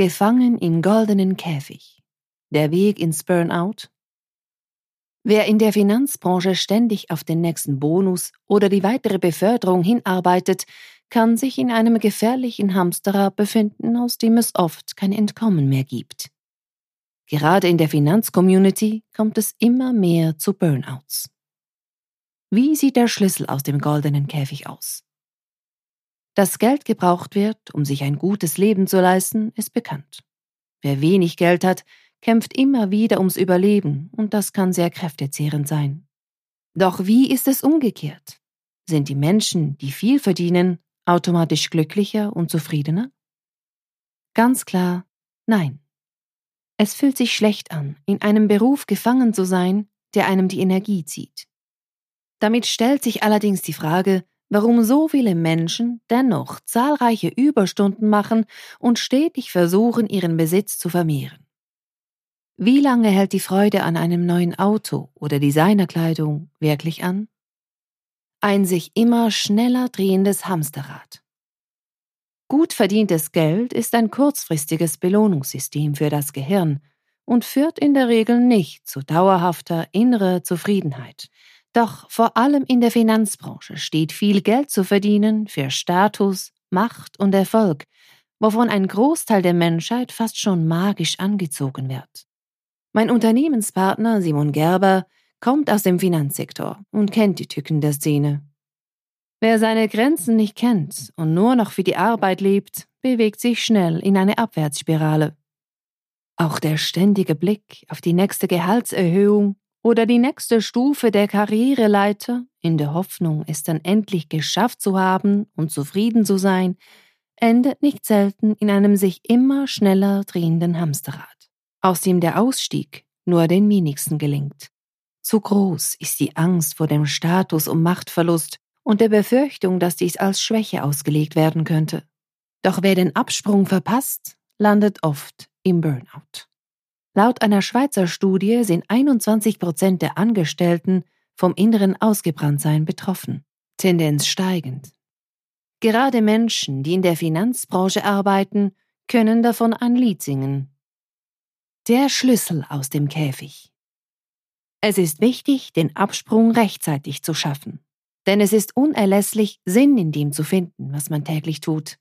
Gefangen im goldenen Käfig. Der Weg ins Burnout. Wer in der Finanzbranche ständig auf den nächsten Bonus oder die weitere Beförderung hinarbeitet, kann sich in einem gefährlichen Hamsterrad befinden, aus dem es oft kein Entkommen mehr gibt. Gerade in der Finanzcommunity kommt es immer mehr zu Burnouts. Wie sieht der Schlüssel aus dem goldenen Käfig aus? Dass Geld gebraucht wird, um sich ein gutes Leben zu leisten, ist bekannt. Wer wenig Geld hat, kämpft immer wieder ums Überleben, und das kann sehr kräftezehrend sein. Doch wie ist es umgekehrt? Sind die Menschen, die viel verdienen, automatisch glücklicher und zufriedener? Ganz klar, nein. Es fühlt sich schlecht an, in einem Beruf gefangen zu sein, der einem die Energie zieht. Damit stellt sich allerdings die Frage, warum so viele Menschen dennoch zahlreiche Überstunden machen und stetig versuchen, ihren Besitz zu vermehren. Wie lange hält die Freude an einem neuen Auto oder Designerkleidung wirklich an? Ein sich immer schneller drehendes Hamsterrad. Gut verdientes Geld ist ein kurzfristiges Belohnungssystem für das Gehirn und führt in der Regel nicht zu dauerhafter innerer Zufriedenheit, doch vor allem in der Finanzbranche steht viel Geld zu verdienen für Status, Macht und Erfolg, wovon ein Großteil der Menschheit fast schon magisch angezogen wird. Mein Unternehmenspartner Simon Gerber kommt aus dem Finanzsektor und kennt die Tücken der Szene. Wer seine Grenzen nicht kennt und nur noch für die Arbeit lebt, bewegt sich schnell in eine Abwärtsspirale. Auch der ständige Blick auf die nächste Gehaltserhöhung oder die nächste Stufe der Karriereleiter, in der Hoffnung, es dann endlich geschafft zu haben und zufrieden zu sein, endet nicht selten in einem sich immer schneller drehenden Hamsterrad, aus dem der Ausstieg nur den wenigsten gelingt. Zu groß ist die Angst vor dem Status und Machtverlust und der Befürchtung, dass dies als Schwäche ausgelegt werden könnte. Doch wer den Absprung verpasst, landet oft im Burnout. Laut einer Schweizer Studie sind 21 Prozent der Angestellten vom inneren Ausgebranntsein betroffen, Tendenz steigend. Gerade Menschen, die in der Finanzbranche arbeiten, können davon ein Lied singen. Der Schlüssel aus dem Käfig. Es ist wichtig, den Absprung rechtzeitig zu schaffen, denn es ist unerlässlich, Sinn in dem zu finden, was man täglich tut.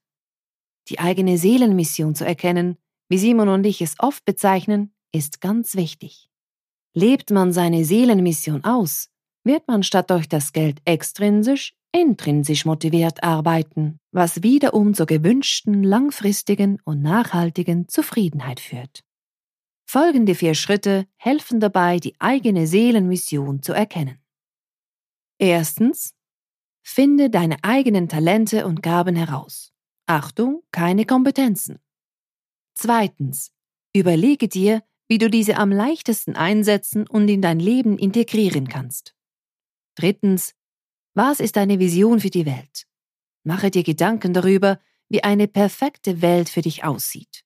Die eigene Seelenmission zu erkennen, wie Simon und ich es oft bezeichnen, ist ganz wichtig. Lebt man seine Seelenmission aus, wird man statt durch das Geld extrinsisch, intrinsisch motiviert arbeiten, was wiederum zur gewünschten langfristigen und nachhaltigen Zufriedenheit führt. Folgende vier Schritte helfen dabei, die eigene Seelenmission zu erkennen. Erstens, finde deine eigenen Talente und Gaben heraus. Achtung, keine Kompetenzen. Zweitens, überlege dir, wie du diese am leichtesten einsetzen und in dein Leben integrieren kannst. Drittens, was ist deine Vision für die Welt? Mache dir Gedanken darüber, wie eine perfekte Welt für dich aussieht.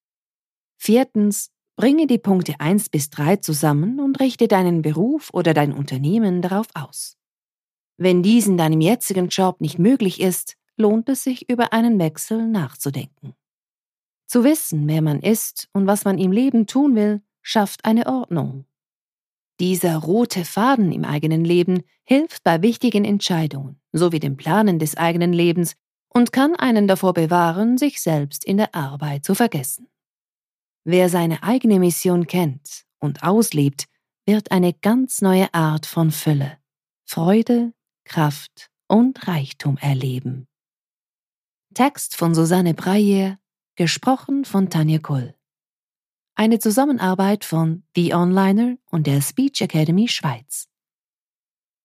Viertens, bringe die Punkte 1 bis 3 zusammen und richte deinen Beruf oder dein Unternehmen darauf aus. Wenn dies in deinem jetzigen Job nicht möglich ist, lohnt es sich, über einen Wechsel nachzudenken. Zu wissen, wer man ist und was man im Leben tun will, schafft eine Ordnung. Dieser rote Faden im eigenen Leben hilft bei wichtigen Entscheidungen sowie dem Planen des eigenen Lebens und kann einen davor bewahren, sich selbst in der Arbeit zu vergessen. Wer seine eigene Mission kennt und auslebt, wird eine ganz neue Art von Fülle, Freude, Kraft und Reichtum erleben. Text von Susanne Breyer, gesprochen von Tanja Kull eine Zusammenarbeit von The Onliner und der Speech Academy Schweiz.